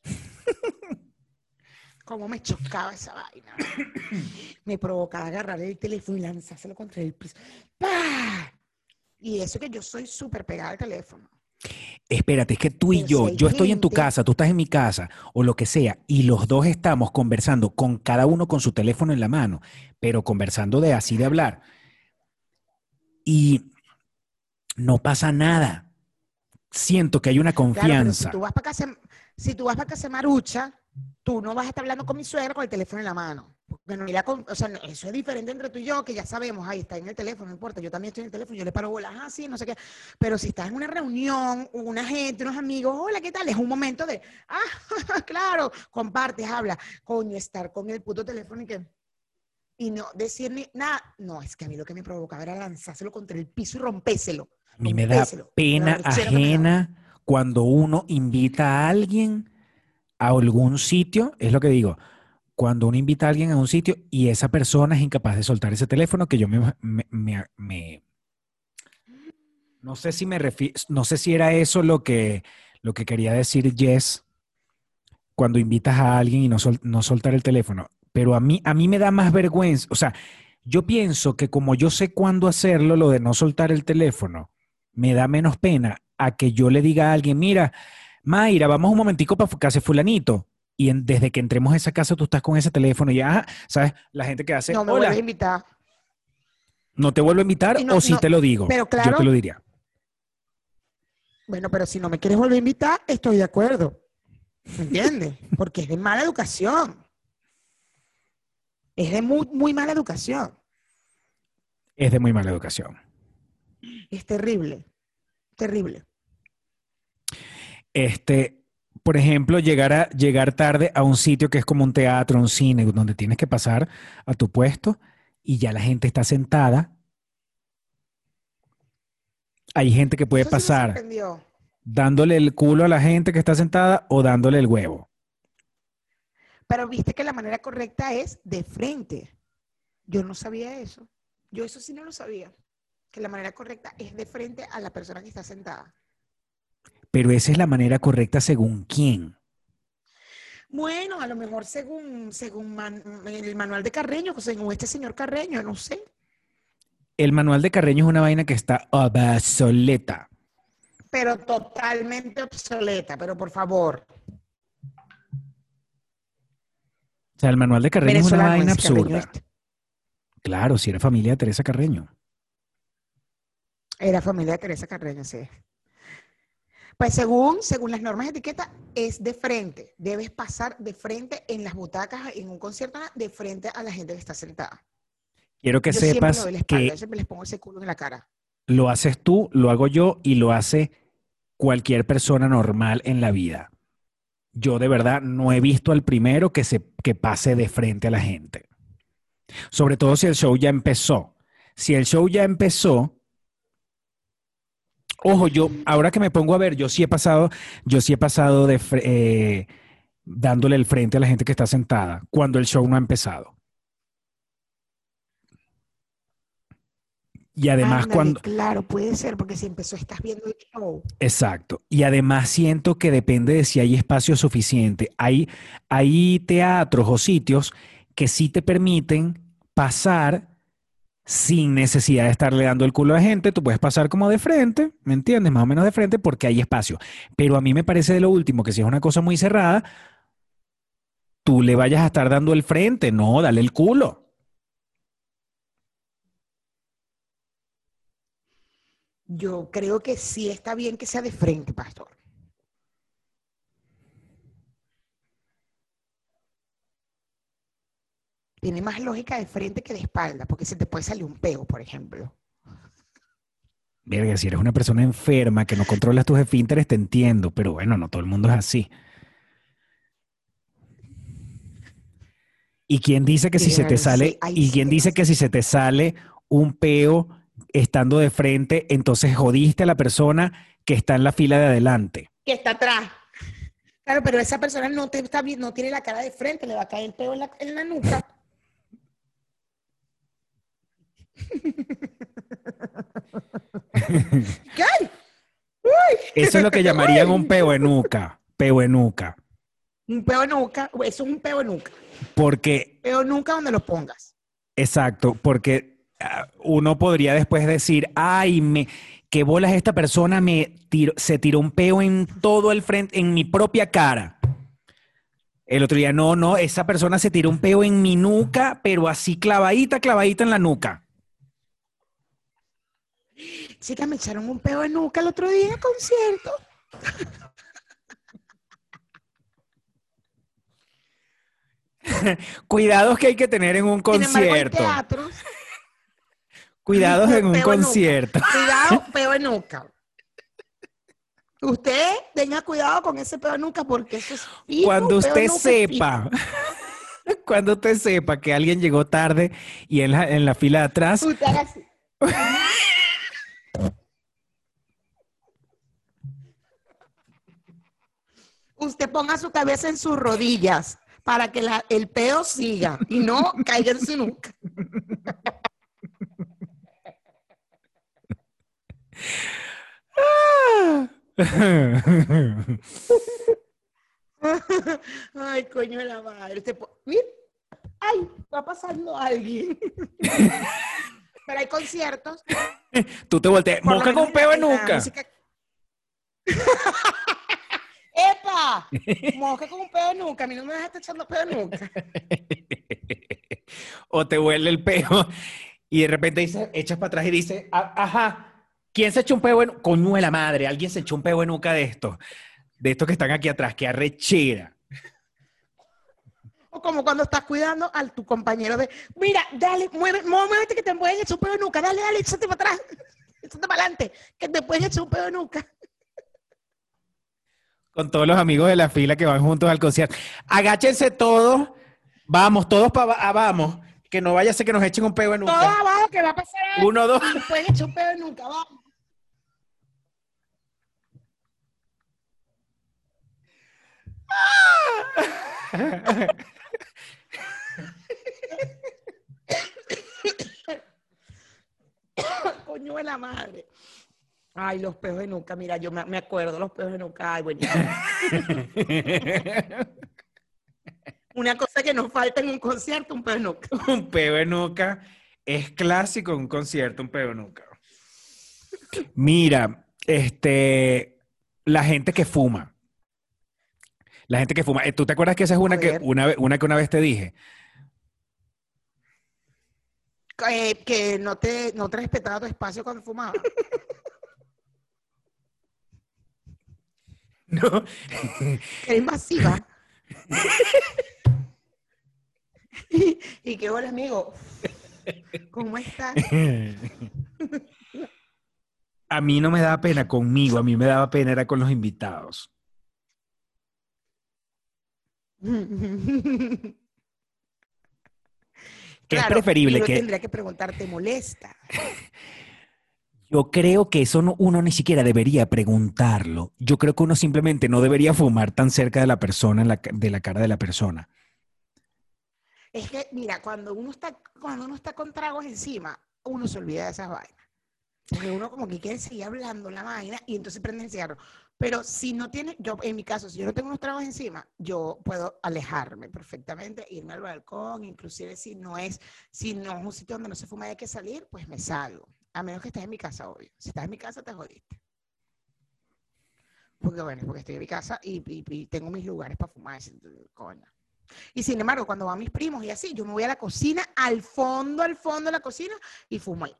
Cómo me chocaba esa vaina. Me provocaba agarrar el teléfono y lanzárselo contra el piso. ¡Pah! Y eso que yo soy súper pegada al teléfono. Espérate, es que tú y Pero yo, si yo estoy en tu casa, tú estás en mi casa, o lo que sea, y los dos estamos conversando con cada uno con su teléfono en la mano, pero conversando de así de hablar. Y no pasa nada. Siento que hay una Claro, confianza. si tú vas para casa, si tú vas para casa Marucha, tú no vas a estar hablando con mi suegra con el teléfono en la mano. Porque no, mira, con- o sea, eso es diferente entre tú y yo, que ya sabemos, ahí está en el teléfono, no importa, yo también estoy en el teléfono, yo le paro bolas, ah, sí, no sé qué. Pero si estás en una reunión, una gente, unos amigos, hola, ¿qué tal? Es un momento de, ah, claro, compartes, habla. Coño, estar con el puto teléfono y que. Y no decir ni nada. No, es que a mí lo que me provocaba era lanzárselo contra el piso y rompéselo. A mí me da pena ajena cuando uno invita a alguien a algún sitio, es lo que digo, cuando uno invita a alguien a un sitio y esa persona es incapaz de soltar ese teléfono, que yo me, no sé si me refiero, no sé si era eso lo que, lo que quería decir Jess cuando invitas a alguien y no, sol- no soltar el teléfono, pero a mí, a mí me da más vergüenza, o sea, yo pienso que como yo sé cuándo hacerlo, lo de no soltar el teléfono, me da menos pena a que yo le diga a alguien, mira, Mayra, vamos un momentico para casa de fulanito. Y en- desde que entremos a esa casa tú estás con ese teléfono y ya, ¿sabes? La gente que hace, No me hola, vuelves a invitar. no te vuelvo a invitar no- o sí no, te lo digo. pero Yo claro. te lo diría. Bueno, pero si no me quieres volver a invitar, estoy de acuerdo. ¿Me entiendes? Porque es de mala educación. Es de muy, muy mala educación. Es de muy mala educación. Es terrible. Terrible. Este, por ejemplo, llegar, a, llegar tarde a un sitio que es como un teatro, un cine, donde tienes que pasar a tu puesto y ya la gente está sentada. Hay gente que puede Eso pasar dándole el culo a la gente que está sentada o dándole el huevo. Pero viste que la manera correcta es de frente. Yo no sabía eso. Yo eso sí no lo sabía. Que la manera correcta es de frente a la persona que está sentada. Pero esa es la manera correcta según quién. Bueno, a lo mejor según, según man- el manual de Carreño, según este señor Carreño, no sé. El manual de Carreño es una vaina que está obsoleta. Pero totalmente obsoleta, pero por favor. O sea, el manual de Carreño es una vaina Carreño absurda. Claro, si era familia de Teresa Carreño. Era familia de Teresa Carreño, sí. Pues según, según las normas de etiqueta, es de frente. Debes pasar de frente en las butacas, en un concierto, de frente a la gente que está sentada. Quiero que Yo siempre sepas doy la espalda, que yo siempre les pongo ese culo en la cara. lo haces tú, lo hago yo y lo hace cualquier persona normal en la vida. Yo de verdad no he visto al primero que, se, que pase de frente a la gente. Sobre todo si el show ya empezó. Si el show ya empezó, ojo, yo ahora que me pongo a ver, yo sí he pasado, yo sí he pasado de eh, dándole el frente a la gente que está sentada cuando el show no ha empezado. Y además Ándale, cuando Claro, puede ser, porque si empezó, estás viendo el show. Exacto. Y además siento que depende de si hay espacio suficiente. Hay, hay teatros o sitios que sí te permiten pasar sin necesidad de estarle dando el culo a gente. Tú puedes pasar como de frente, ¿me entiendes? Más o menos de frente porque hay espacio. Pero a mí me parece de lo último que si es una cosa muy cerrada, tú le vayas a estar dando el frente. No, dale el culo. Yo creo que sí está bien que sea de frente, pastor. Tiene más lógica de frente que de espalda, porque se te puede salir un peo, por ejemplo. Verga, si eres una persona enferma que no controlas tus esfínteres, te entiendo, pero bueno, no todo el mundo es así. ¿Y quién dice que si se te sí, sale, y quién dice sí. que si se te sale un peo estando de frente, entonces jodiste a la persona que está en la fila de adelante? Que está atrás. Claro, pero esa persona no, te está, no tiene la cara de frente, le va a caer el peo en la, en la nuca. Eso es lo que llamarían un peo en nuca, peo en nuca, Un peo en nuca, eso es un peo en nuca. porque Peo en nuca donde lo pongas. Exacto, porque ah, uno podría después decir, ay, me, qué bolas esta persona me tiró- se tiró un peo en todo el frente, en mi propia cara. El otro día, no, no, esa persona se tiró un peo en mi nuca, pero así clavadita, clavadita en la nuca. Chicas, me echaron un peo en nuca el otro día concierto. Cuidados que hay que tener en un Sin embargo, hay concierto. Cuidados en un nuca. concierto. Cuidado, peo en nuca. Usted tenga cuidado con ese peo en nuca porque eso es fijo, Cuando usted sepa, cuando usted sepa que alguien llegó tarde y en la, en la fila de atrás, Usted. Usted ponga su cabeza en sus rodillas para que la- el peo siga y no caiga en su nuca. Ay, coño de la madre. Mira, Ay, va pasando alguien. Pero hay conciertos. tú te volteas, mosca con peo nuca. música- ¡Epa! Mosca con un pedo de nuca. A mí no me dejaste echando pedo de nuca. o te huele el peo y de repente dice, echas para atrás y dice, "Ah, ajá, ¿quién se echó un peo en Coño de la madre, alguien se echó un peo en nuca de estos, de estos que están aquí atrás, que arrechera. Como cuando estás cuidando a tu compañero de, mira, dale, mueve, muévete que te pueden echar un pedo de nuca. Dale, dale, échate para atrás. Échate para adelante, que te pueden echar un pedo de nuca. Con todos los amigos de la fila que van juntos al concierto. Agáchense todos, vamos, todos para vamos, que no vaya a ser que nos echen un peo en Todo nuca. abajo que va a pasar. Uno, dos. Te pueden echar un pedo de nuca, vamos. Coño de la madre. Ay, los peos de nuca, mira, yo me, acuerdo, los peos de nuca, ay, buenísimo. Una cosa que nos falta en un concierto, un peo de nuca. un peo en nuca es clásico en un concierto, un peo en nuca. Mira, este, la gente que fuma. La gente que fuma. Eh, ¿Tú te acuerdas que esa es una que una, una que una vez te dije? Eh, que no te, no te respetaba tu espacio cuando fumaba. No. Eres masiva. y, y qué hola, amigo. ¿Cómo estás? A mí no me daba pena conmigo, a mí me daba pena era con los invitados. Que es preferible que tendría que preguntar, ¿te molesta? yo creo que eso no- uno ni siquiera debería preguntarlo. Yo creo que uno simplemente no debería fumar tan cerca de la persona, la de la cara de la persona. Es que, mira, cuando uno está, cuando uno está con tragos encima, uno se olvida de esas vainas. Porque uno como que quiere seguir hablando la vaina y entonces prende el cigarro. Pero si no tiene, yo en mi caso, si yo no tengo unos tragos encima, yo puedo alejarme perfectamente, irme al balcón, inclusive si no es, si no es un sitio donde no se fuma y hay que salir, pues me salgo. A menos que estés en mi casa, obvio. Si estás en mi casa, te jodiste. Porque bueno, porque estoy en mi casa y, y- tengo mis lugares para fumar. Coño. Y sin embargo, cuando van mis primos y así, yo me voy a la cocina, al fondo, al fondo de la cocina y fumo ahí.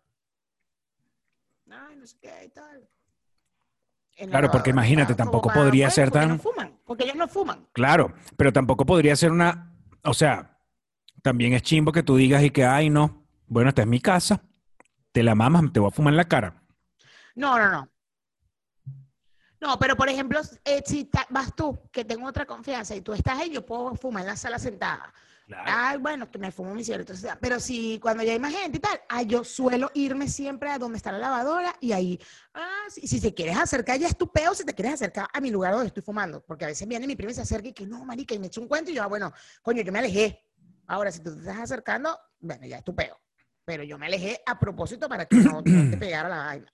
Ay, no sé qué y tal. Claro, porque imagínate, tampoco podría ser tan- No fuman, porque ellos no fuman. Claro, pero tampoco podría ser una, o sea, también es chimbo que tú digas y que, ay, no, bueno, esta es mi casa, te la mamas, te voy a fumar en la cara. No, no, no. No, pero por ejemplo, eh, si vas tú, que tengo otra confianza, y tú estás ahí, yo puedo fumar en la sala sentada. Ay, bueno, que me fumo mi cigarrito. entonces, Pero si cuando ya hay más gente y tal, ah, yo suelo irme siempre a donde está la lavadora y ahí, ah, si, si te quieres acercar, ya es tu peo, si te quieres acercar a mi lugar donde estoy fumando. Porque a veces viene mi prima y se acerca y que no, marica, y me echa un cuento y yo, ah, bueno, coño, yo me alejé. Ahora, si tú te estás acercando, bueno, ya es tu peo. Pero yo me alejé a propósito para que no, no te pegara la vaina.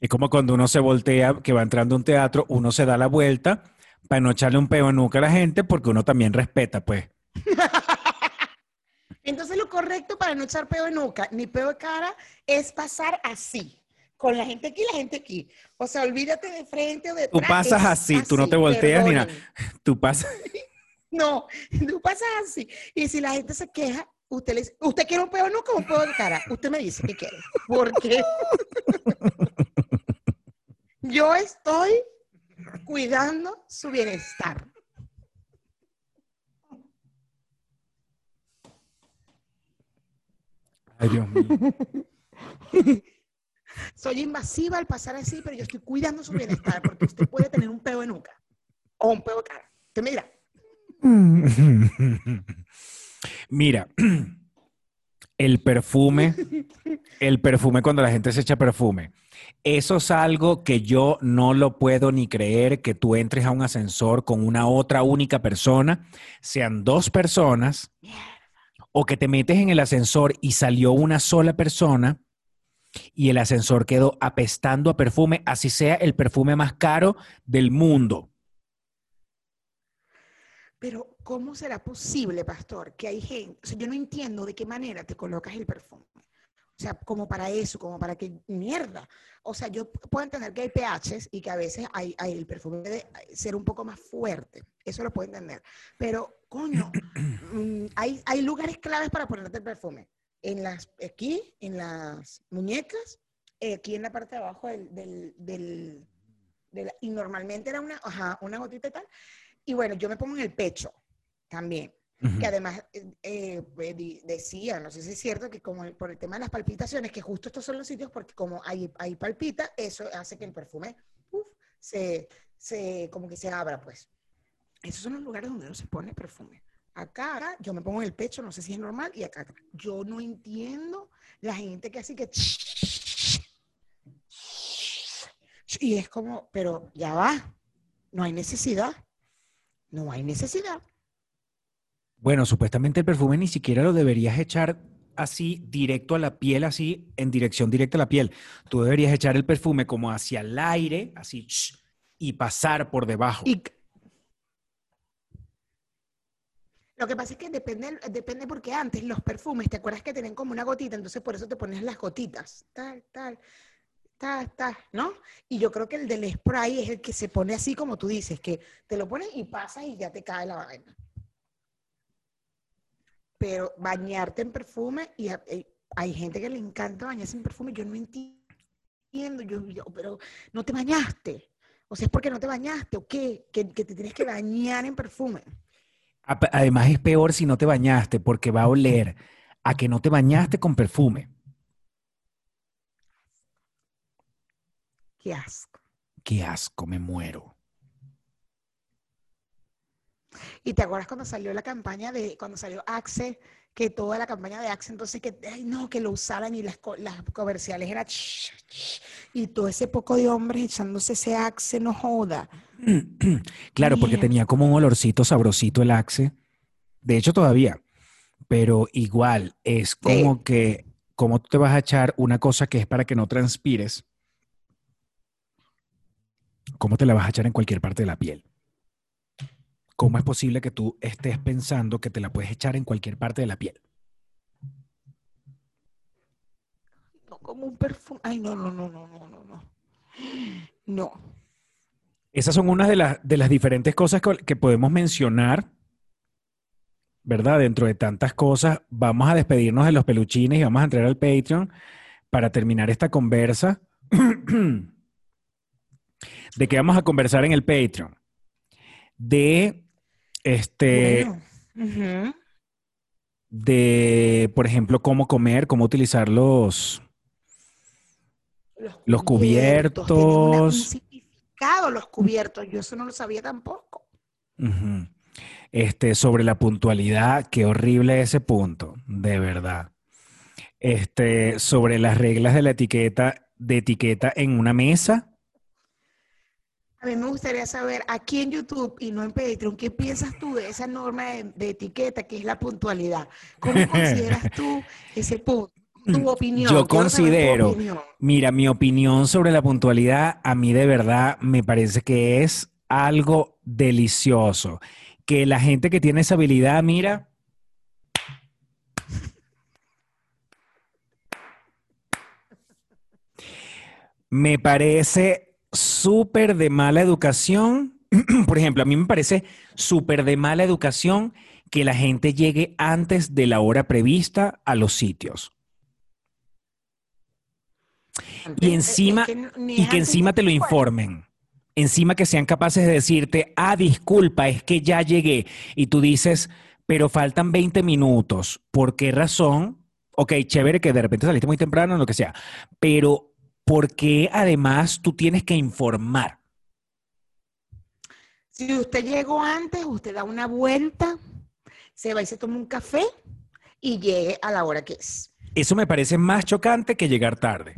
Es como cuando uno se voltea, que va entrando a un teatro, uno se da la vuelta para no echarle un peo en nuca a la gente porque uno también respeta, pues. Entonces lo correcto para no echar peo de nuca ni peo de cara es pasar así, con la gente aquí y la gente aquí. O sea, olvídate de frente o de Tú pasas así, tú no te volteas ni nada. Tú pasas, No, tú pasas así. Y si la gente se queja, usted le dice, ¿usted quiere un peo de nuca o un peo de cara? Usted me dice que quiere. Porque yo estoy cuidando su bienestar. Ay, Dios mío. Soy invasiva al pasar así, pero yo estoy cuidando su bienestar porque usted puede tener un peo de nuca o un peo de cara. Te mira. Mira, el perfume, el perfume cuando la gente se echa perfume. Eso es algo que yo no lo puedo ni creer que tú entres a un ascensor con una otra única persona, sean dos personas, o que te metes en el ascensor y salió una sola persona y el ascensor quedó apestando a perfume, así sea el perfume más caro del mundo. Pero, ¿cómo será posible, pastor, que hay gente, o sea, yo no entiendo de qué manera te colocas el perfume? O sea, como para eso, como para que mierda. O sea, yo puedo entender que hay pHs y que a veces hay, hay el perfume debe ser un poco más fuerte. Eso lo puedo entender. Pero, coño, mm, hay, hay lugares claves para ponerte el perfume. En las, aquí, en las muñecas, eh, aquí en la parte de abajo del, del, del, y normalmente era una, ajá, una gotita y tal. Y bueno, yo me pongo en el pecho también que además eh, eh, decía, no sé si es cierto, que como el- por el tema de las palpitaciones, que justo estos son los sitios porque como hay, hay palpita, eso hace que el perfume uf, se, se, como que se abra, pues. Esos son los lugares donde uno se pone perfume. Acá, acá, yo me pongo en el pecho, no sé si es normal, y acá, acá. Yo no entiendo la gente que así que... Y es como, pero ya va, no hay necesidad, no hay necesidad. Bueno, supuestamente el perfume ni siquiera lo deberías echar así directo a la piel, así en dirección directa a la piel. Tú deberías echar el perfume como hacia el aire, así, y pasar por debajo. Lo que pasa es que depende, depende porque antes los perfumes, ¿te acuerdas que tenían como una gotita? Entonces por eso te pones las gotitas, tal, tal, tal, tal, ¿no? Y yo creo que el del spray es el que se pone así como tú dices, que te lo pones y pasas y ya te cae la vaina. Pero bañarte en perfume, y eh, hay gente que le encanta bañarse en perfume, yo no entiendo, yo, yo, pero no te bañaste. O sea, es porque no te bañaste o qué, que, que te tienes que bañar en perfume. Además es peor si no te bañaste porque va a oler a que no te bañaste con perfume. Qué asco. Qué asco, me muero. Y te acuerdas cuando salió la campaña de, cuando salió Axe, que toda la campaña de Axe, entonces que, ay, no, que lo usaran y las, las comerciales era ch, ch, y todo ese poco de hombres echándose ese Axe, no joda. Claro, porque tenía como un olorcito sabrosito el Axe. De hecho, todavía. Pero igual, es como que, como tú te vas a echar una cosa que es para que no transpires, ¿cómo te la vas a echar en cualquier parte de la piel? ¿Cómo es posible que tú estés pensando que te la puedes echar en cualquier parte de la piel? No como un perfume. Ay, no, no, no, no, no, no, no. No. Esas son unas de, las de las diferentes cosas que, que podemos mencionar, ¿verdad? Dentro de tantas cosas, vamos a despedirnos de los peluchines y vamos a entrar al Patreon para terminar esta conversa. ¿De qué vamos a conversar en el Patreon? De, este, Bueno. De, por ejemplo, cómo comer, cómo utilizar los, Los un cubiertos. significado los cubiertos. Yo eso no lo sabía tampoco. Este, sobre la puntualidad, qué horrible ese punto, de verdad. Este, sobre las reglas de la etiqueta, de etiqueta en una mesa. A mí me gustaría saber aquí en YouTube y no en Patreon, ¿qué piensas tú de esa norma de, de etiqueta que es la puntualidad? ¿Cómo consideras tú ese punto? Tu opinión. Yo considero, opinión. mira, mi opinión sobre la puntualidad, a mí de verdad me parece que es algo delicioso. Que la gente que tiene esa habilidad, mira, me parece súper de mala educación. Por ejemplo, a mí me parece súper de mala educación que la gente llegue antes de la hora prevista a los sitios. Eh, encima- es que Y que encima te lo informen. Encima que sean capaces de decirte, ah, disculpa, es que ya llegué. Y tú dices, pero faltan 20 minutos. ¿Por qué razón? ok, chévere que de repente saliste muy temprano, lo que sea, pero ¿por qué además tú tienes que informar? Si usted llegó antes, usted da una vuelta, se va y se toma un café y llegue a la hora que es. Eso me parece más chocante que llegar tarde.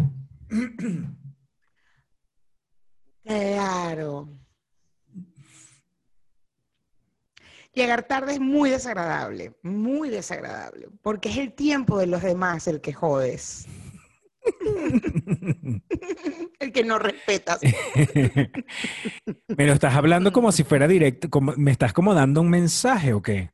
Claro. Llegar tarde es muy desagradable, muy desagradable, porque es el tiempo de los demás el que jodes. El que no respetas. Me lo estás hablando como si fuera directo, como, me estás como dando un mensaje o qué?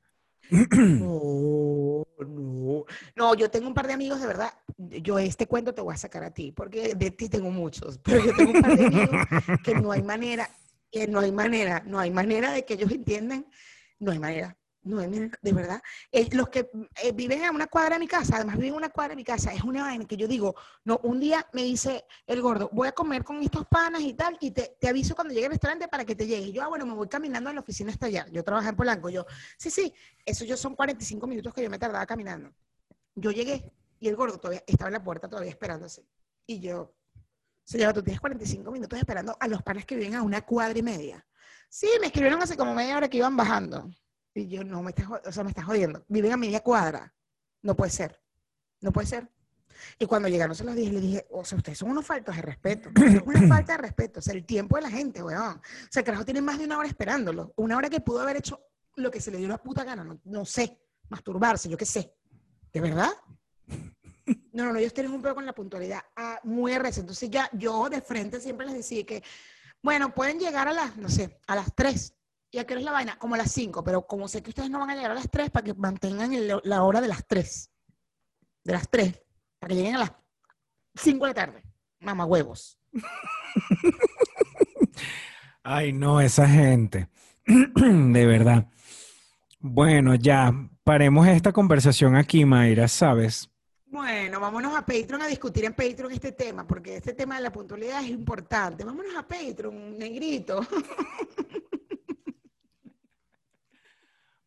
No, no. No, yo tengo un par de amigos de verdad. Yo este cuento te voy a sacar a ti, porque de ti tengo muchos, pero yo tengo un par de amigos que no hay manera, que no hay manera, no hay manera de que ellos entiendan, no hay manera. No de verdad. Eh, los que eh, viven a una cuadra de mi casa, además viven a una cuadra de mi casa, es una vaina que yo digo, no, un día me dice el gordo, voy a comer con estos panas y tal, y te, aviso cuando llegue al restaurante para que te llegue. Yo, ah, bueno, me voy caminando a la oficina hasta allá. Yo trabajo en Polanco. Yo, sí, sí, eso yo son 45 minutos que yo me tardaba caminando. Yo llegué y el gordo todavía estaba en la puerta todavía esperándose. Y yo, señora, tú tienes 45 minutos esperando a los panes que viven a una cuadra y media. Sí, me escribieron hace como media hora que iban bajando. Y yo, no, me estás, o sea, me estás jodiendo. Viven a media cuadra. No puede ser. No puede ser. Y cuando llegaron se los dije, le dije, o sea, ustedes son unos faltos de respeto. Es una falta de respeto. O sea, el tiempo de la gente, weón. O sea, el carajo tiene más de una hora esperándolo. Una hora que pudo haber hecho lo que se le dio la puta gana. No, no sé. Masturbarse, yo qué sé. ¿De verdad? No, no, no, ellos tienen un problema con la puntualidad ah, muy arrecia. Entonces ya yo de frente siempre les decía que, bueno, pueden llegar a las, no sé, a las 3. ¿Y a qué hora es la vaina? Como a las 5, pero como sé que ustedes no van a llegar a las 3, para que mantengan el- la hora de las 3. De las 3. Para que lleguen a las 5 de la tarde. Mamá huevos. Ay, no, esa gente. De verdad. Bueno, ya, paremos esta conversación aquí, Mayra, ¿sabes? Bueno, vámonos a Patreon a discutir en Patreon este tema, porque este tema de la puntualidad es importante. Vámonos a Patreon, negrito.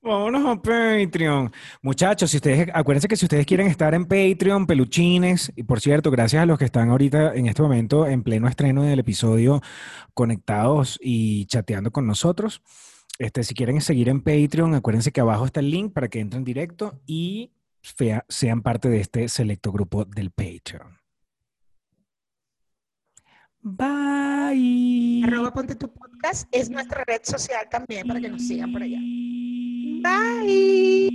Vámonos a Patreon. Muchachos, si ustedes, acuérdense que si ustedes quieren estar en Patreon, peluchines, y por cierto, gracias a los que están ahorita en este momento en pleno estreno del episodio conectados y chateando con nosotros. Este, si quieren seguir en Patreon, acuérdense que abajo está el link para que entren directo y sean parte de este selecto grupo del Patreon. Bye. Arroba Ponte tu Podcast es nuestra red social también para que nos sigan por allá. Bye.